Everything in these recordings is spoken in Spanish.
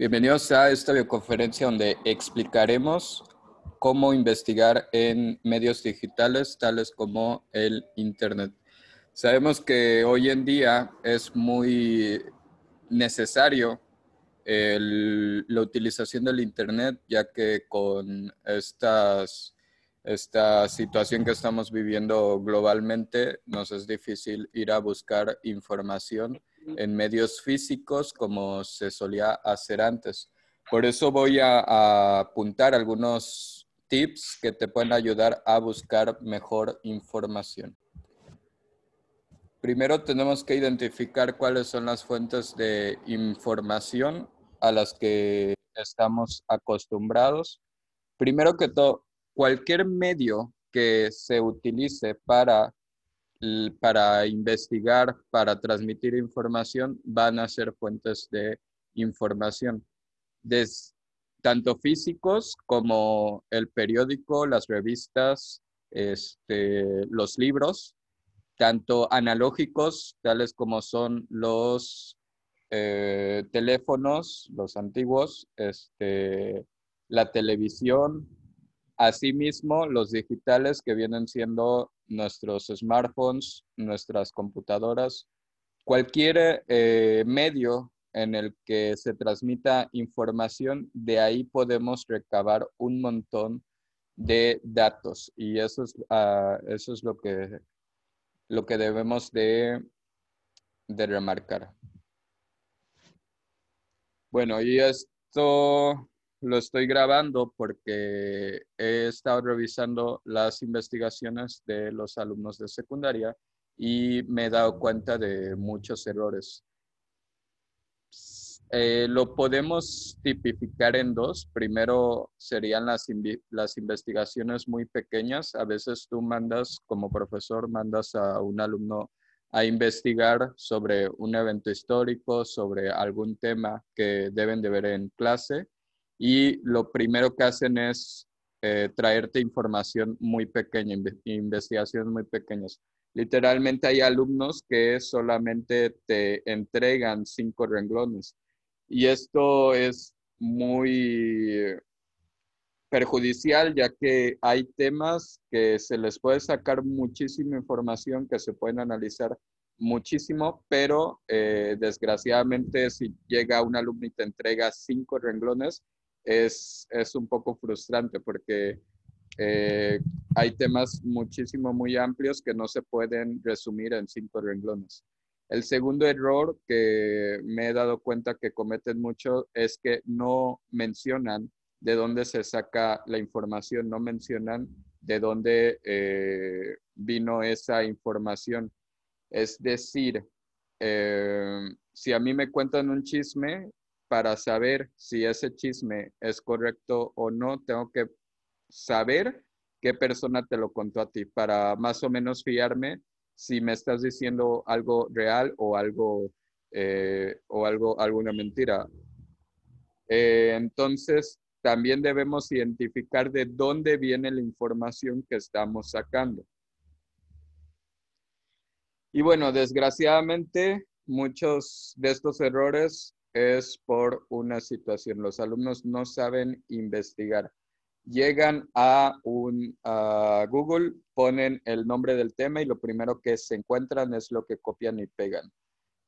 Bienvenidos a esta videoconferencia donde explicaremos cómo investigar en medios digitales tales como el Internet. Sabemos que hoy en día es muy necesario la utilización del Internet, ya que con esta situación que estamos viviendo globalmente, nos es difícil ir a buscar información en medios físicos como se solía hacer antes. Por eso voy a, apuntar algunos tips que te pueden ayudar a buscar mejor información. Primero tenemos que identificar cuáles son las fuentes de información a las que estamos acostumbrados. Primero que todo, cualquier medio que se utilice para para investigar, para transmitir información, van a ser fuentes de información, tanto físicos como el periódico, las revistas, este, los libros, tanto analógicos, tales como son los eh, teléfonos, los antiguos, este, la televisión, asimismo los digitales que vienen siendo nuestros smartphones, nuestras computadoras, cualquier eh, medio en el que se transmita información, de ahí podemos recabar un montón de datos y eso es, ah, eso es lo, que, lo que debemos de, de remarcar. Bueno, y esto lo estoy grabando porque he estado revisando las investigaciones de los alumnos de secundaria y me he dado cuenta de muchos errores. Eh, lo podemos tipificar en dos. Primero serían las, las investigaciones muy pequeñas. A veces tú mandas, como profesor, mandas a un alumno a investigar sobre un evento histórico, sobre algún tema que deben de ver en clase y lo primero que hacen es eh, traerte información muy pequeña, investigaciones muy pequeñas. Literalmente hay alumnos que solamente te entregan cinco renglones y esto es muy perjudicial ya que hay temas que se les puede sacar muchísima información que se pueden analizar muchísimo, pero eh, desgraciadamente si llega un alumno y te entrega cinco renglones, es, un poco frustrante porque eh, hay temas muchísimo, muy amplios que no se pueden resumir en cinco renglones. El segundo error que me he dado cuenta que cometen mucho es que no mencionan de dónde se saca la información, no mencionan de dónde eh, vino esa información. Es decir, eh, si a mí me cuentan un chisme, para saber si ese chisme es correcto o no, tengo que saber qué persona te lo contó a ti para más o menos fiarme si me estás diciendo algo real o algo eh, o algo alguna mentira. Eh, entonces también debemos identificar de dónde viene la información que estamos sacando. Y bueno, desgraciadamente muchos de estos errores es por una situación. Los alumnos no saben investigar. Llegan a, un, Google, ponen el nombre del tema y lo primero que se encuentran es lo que copian y pegan.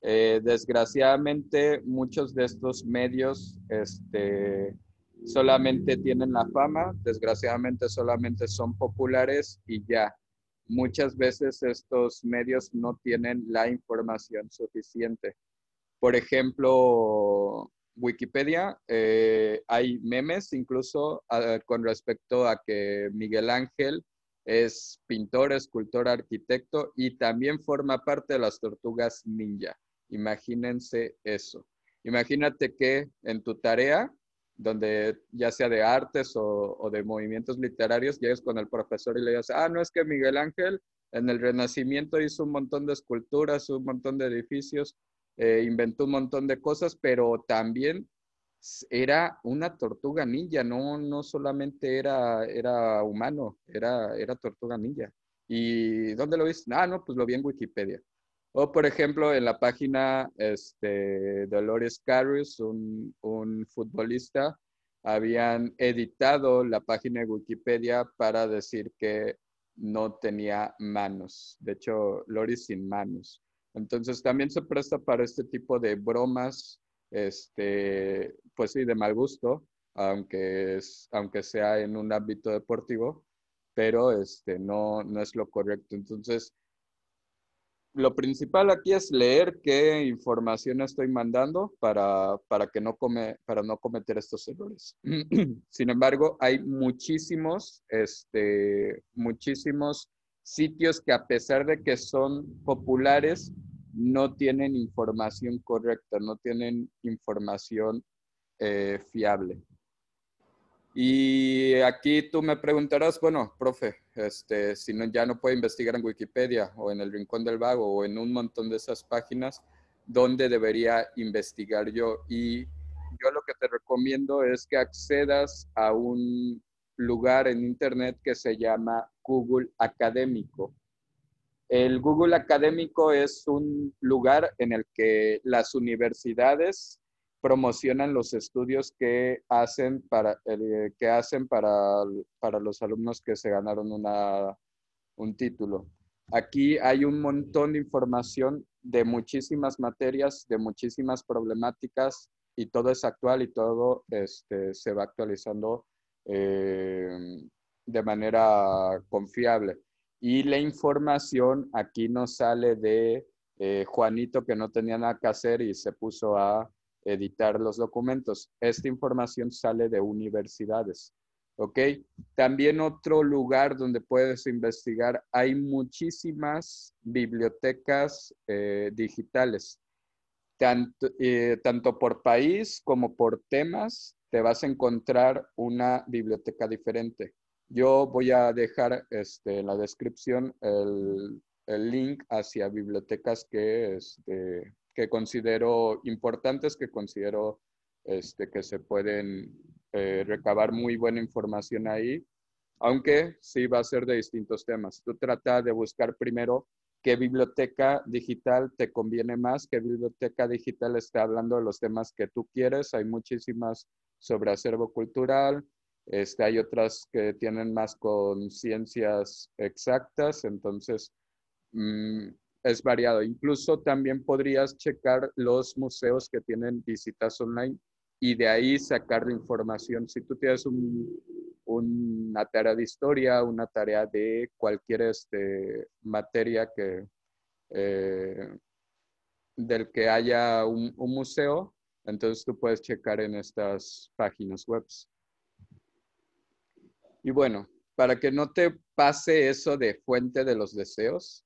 Eh, desgraciadamente, muchos de estos medios este, solamente tienen la fama, desgraciadamente solamente son populares y ya. Muchas veces estos medios no tienen la información suficiente. Por ejemplo, Wikipedia, eh, hay memes incluso ah, con respecto a que Miguel Ángel es pintor, escultor, arquitecto y también forma parte de las tortugas ninja. Imagínense eso. Imagínate que en tu tarea, donde ya sea de artes o, o de movimientos literarios, llegues con el profesor y le digas, ah, no es que Miguel Ángel en el Renacimiento hizo un montón de esculturas, un montón de edificios, eh, inventó un montón de cosas, pero también era una tortuga ninja, no, no solamente era, era humano, era, era tortuga ninja. ¿Y dónde lo viste? Ah, no, pues lo vi en Wikipedia. O, por ejemplo, en la página este, Dolores Carrius, un, un futbolista, habían editado la página de Wikipedia para decir que no tenía manos. De hecho, Loris sin manos. Entonces también se presta para este tipo de bromas, este, pues sí, de mal gusto, aunque, es, aunque sea en un ámbito deportivo, pero este, no, no es lo correcto. Entonces, lo principal aquí es leer qué información estoy mandando para, para, que no come, para no cometer estos errores. Sin embargo, hay muchísimos, este, muchísimos sitios que a pesar de que son populares, no tienen información correcta, no tienen información eh, fiable. Y aquí tú me preguntarás, bueno, profe, este, si no, ya no puede investigar en Wikipedia o en el Rincón del Vago o en un montón de esas páginas, ¿dónde debería investigar yo? Y yo lo que te recomiendo es que accedas a un lugar en Internet que se llama Google Académico. El Google Académico es un lugar en el que las universidades promocionan los estudios que hacen para, que hacen para, para los alumnos que se ganaron una, un título. Aquí hay un montón de información de muchísimas materias, de muchísimas problemáticas y todo es actual y todo este, se va actualizando eh, de manera confiable. Y la información aquí no sale de eh, Juanito que no tenía nada que hacer y se puso a editar los documentos. Esta información sale de universidades. ¿Ok? También otro lugar donde puedes investigar, hay muchísimas bibliotecas eh, digitales, tanto, tanto por país como por temas, te vas a encontrar una biblioteca diferente. Yo voy a dejar este, en la descripción el, el link hacia bibliotecas que, este, que considero importantes, que considero este, que se pueden eh, recabar muy buena información ahí, aunque sí va a ser de distintos temas. Tú trata de buscar primero qué biblioteca digital te conviene más, qué biblioteca digital está hablando de los temas que tú quieres. Hay muchísimas sobre acervo cultural, este, hay otras que tienen más con ciencias exactas, entonces mm, es variado. Incluso también podrías checar los museos que tienen visitas online y de ahí sacar información. Si tú tienes una tarea de historia, una tarea de cualquier este, materia que, eh, del que haya un, museo, entonces tú puedes checar en estas páginas web. Y bueno, para que no te pase eso de fuente de los deseos,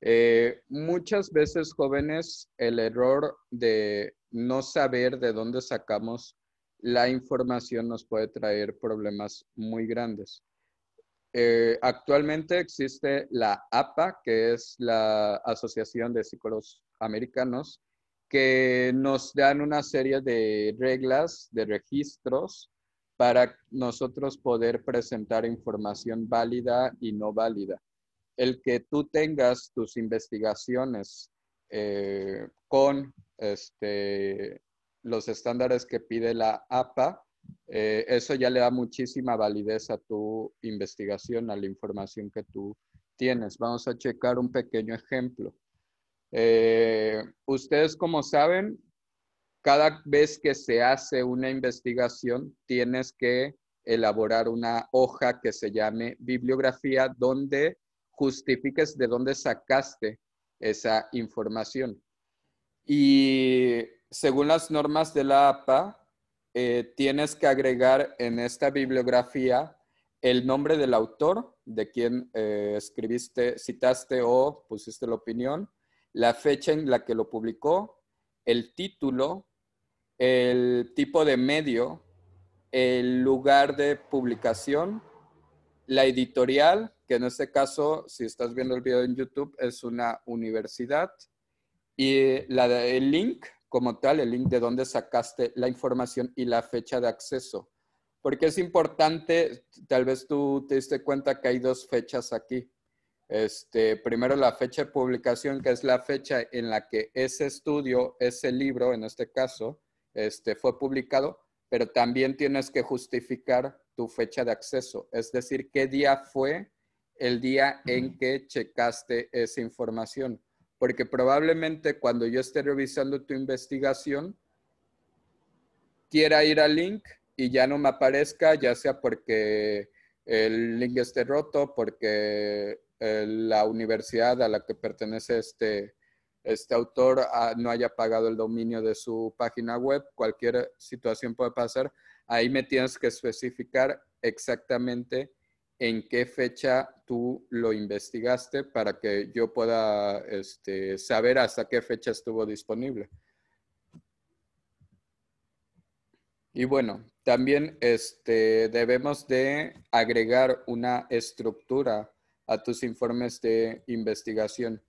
eh, muchas veces, jóvenes, el error de no saber de dónde sacamos la información nos puede traer problemas muy grandes. Eh, actualmente existe la APA, que es la Asociación de Psicólogos Americanos, que nos dan una serie de reglas, de registros, para nosotros poder presentar información válida y no válida el que tú tengas tus investigaciones eh, con este, los estándares que pide la APA, eh, eso ya le da muchísima validez a tu investigación, a la información que tú tienes. Vamos a checar un pequeño ejemplo. Eh, ustedes, como saben, cada vez que se hace una investigación, tienes que elaborar una hoja que se llame bibliografía donde justifiques de dónde sacaste esa información. Y según las normas de la APA, eh, tienes que agregar en esta bibliografía el nombre del autor, de quien eh, escribiste, citaste o pusiste la opinión, la fecha en la que lo publicó, el título, el tipo de medio, el lugar de publicación, la editorial, que en este caso, si estás viendo el video en YouTube, es una universidad. Y el link como tal, el link de donde sacaste la información y la fecha de acceso. Porque es importante, tal vez tú te diste cuenta que hay dos fechas aquí. Este, primero la fecha de publicación, que es la fecha en la que ese estudio, ese libro, en este caso, este, fue publicado, pero también tienes que justificar tu fecha de acceso, es decir, qué día fue el día en que checaste esa información, porque probablemente cuando yo esté revisando tu investigación, quiera ir al link y ya no me aparezca, ya sea porque el link esté roto, porque eh, la universidad a la que pertenece este, este autor ah, no haya pagado el dominio de su página web, cualquier situación puede pasar. Ahí me tienes que especificar exactamente en qué fecha tú lo investigaste para que yo pueda este, saber hasta qué fecha estuvo disponible. Y bueno, también este, debemos de agregar una estructura a tus informes de investigación.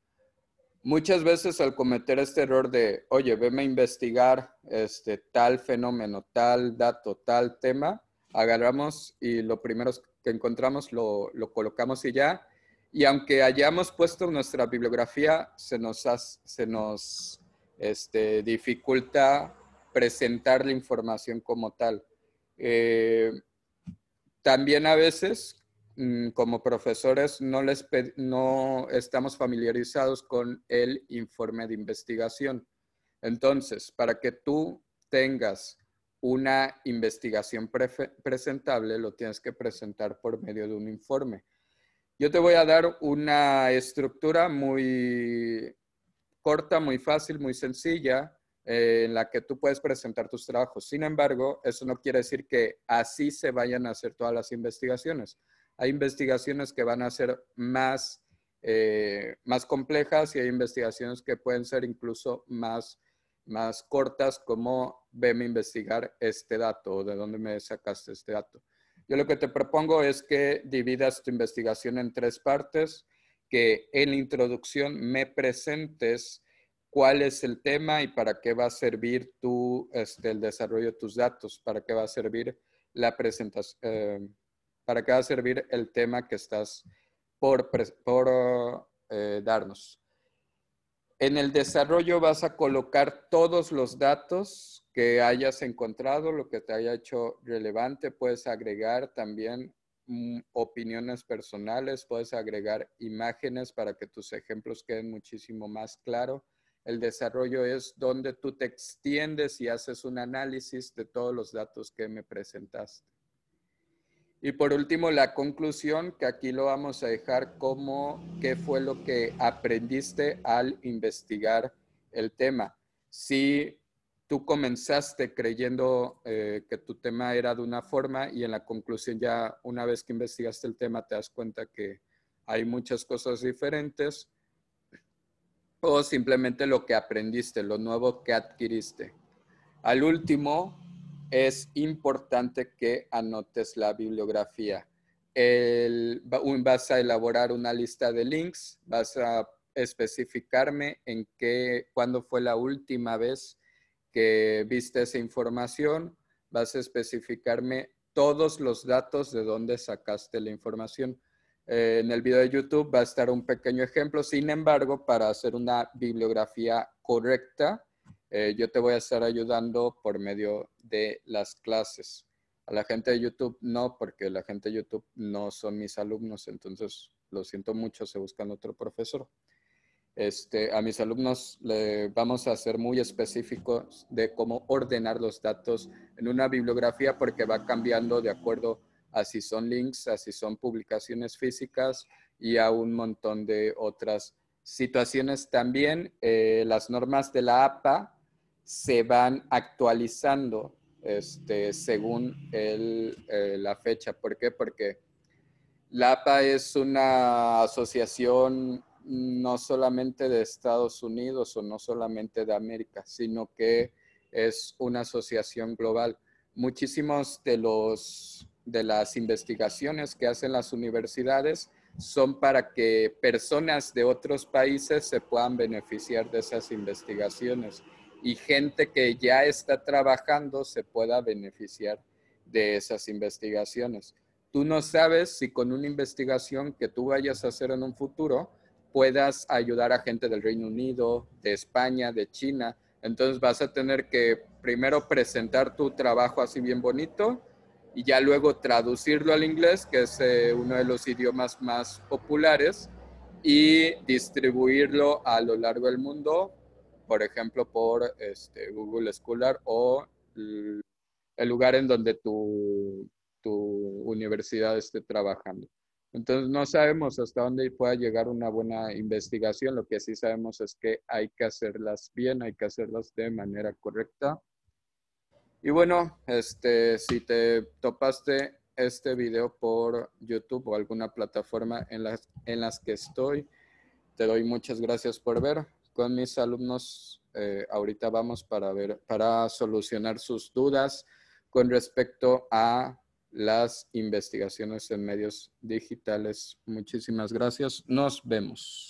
Muchas veces al cometer este error de, oye, veme a investigar este, tal fenómeno, tal dato, tal tema, agarramos y lo primero que encontramos lo, colocamos y ya. Y aunque hayamos puesto nuestra bibliografía, se nos, se nos este, dificulta presentar la información como tal. Eh, también a veces como profesores no, les no estamos familiarizados con el informe de investigación. Entonces, para que tú tengas una investigación presentable, lo tienes que presentar por medio de un informe. Yo te voy a dar una estructura muy corta, muy fácil, muy sencilla, eh, en la que tú puedes presentar tus trabajos. Sin embargo, eso no quiere decir que así se vayan a hacer todas las investigaciones. Hay investigaciones que van a ser más, eh, más complejas y hay investigaciones que pueden ser incluso más, más cortas, como veme investigar este dato o de dónde me sacaste este dato. Yo lo que te propongo es que dividas tu investigación en tres partes, que en la introducción me presentes cuál es el tema y para qué va a servir tu, este, el desarrollo de tus datos, para qué va a servir la presentación, eh, para qué va a servir el tema que estás por, por eh, darnos. En el desarrollo vas a colocar todos los datos que hayas encontrado, lo que te haya hecho relevante. Puedes agregar también mm, opiniones personales, puedes agregar imágenes para que tus ejemplos queden muchísimo más claros. El desarrollo es donde tú te extiendes y haces un análisis de todos los datos que me presentaste. Y por último, la conclusión, que aquí lo vamos a dejar como qué fue lo que aprendiste al investigar el tema. Si tú comenzaste creyendo eh, que tu tema era de una forma y en la conclusión ya una vez que investigaste el tema te das cuenta que hay muchas cosas diferentes o simplemente lo que aprendiste, lo nuevo que adquiriste. Al último, es importante que anotes la bibliografía. vas a elaborar una lista de links, vas a especificarme en qué, cuándo fue la última vez que viste esa información, vas a especificarme todos los datos de dónde sacaste la información. Eh, en el video de YouTube va a estar un pequeño ejemplo, sin embargo, para hacer una bibliografía correcta, eh, yo te voy a estar ayudando por medio de las clases. A la gente de YouTube no, porque la gente de YouTube no son mis alumnos, entonces lo siento mucho, se buscan otro profesor. Este, a mis alumnos le vamos a ser muy específicos de cómo ordenar los datos en una bibliografía porque va cambiando de acuerdo a si son links, a si son publicaciones físicas y a un montón de otras situaciones. También eh, las normas de la APA se van actualizando este, según eh, la fecha. ¿Por qué? Porque la APA es una asociación no solamente de Estados Unidos o no solamente de América, sino que es una asociación global. Muchísimos de los de las investigaciones que hacen las universidades son para que personas de otros países se puedan beneficiar de esas investigaciones y gente que ya está trabajando se pueda beneficiar de esas investigaciones. tú no sabes si con una investigación que tú vayas a hacer en un futuro puedas ayudar a gente del Reino Unido, de España, de China. Entonces vas a tener que primero presentar tu trabajo así bien bonito y ya luego traducirlo al inglés, que es eh, uno de los idiomas más populares, y distribuirlo a lo largo del mundo, por ejemplo, por este, Google Scholar o el lugar en donde tu, tu universidad esté trabajando. Entonces no sabemos hasta dónde pueda llegar una buena investigación. Lo que sí sabemos es que hay que hacerlas bien, hay que hacerlas de manera correcta. Y bueno, este, si te topaste este video por YouTube o alguna plataforma en las, en las que estoy, te doy muchas gracias por ver. Con mis alumnos eh, ahorita vamos para ver, para solucionar sus dudas con respecto a las investigaciones en medios digitales. Muchísimas gracias. Nos vemos.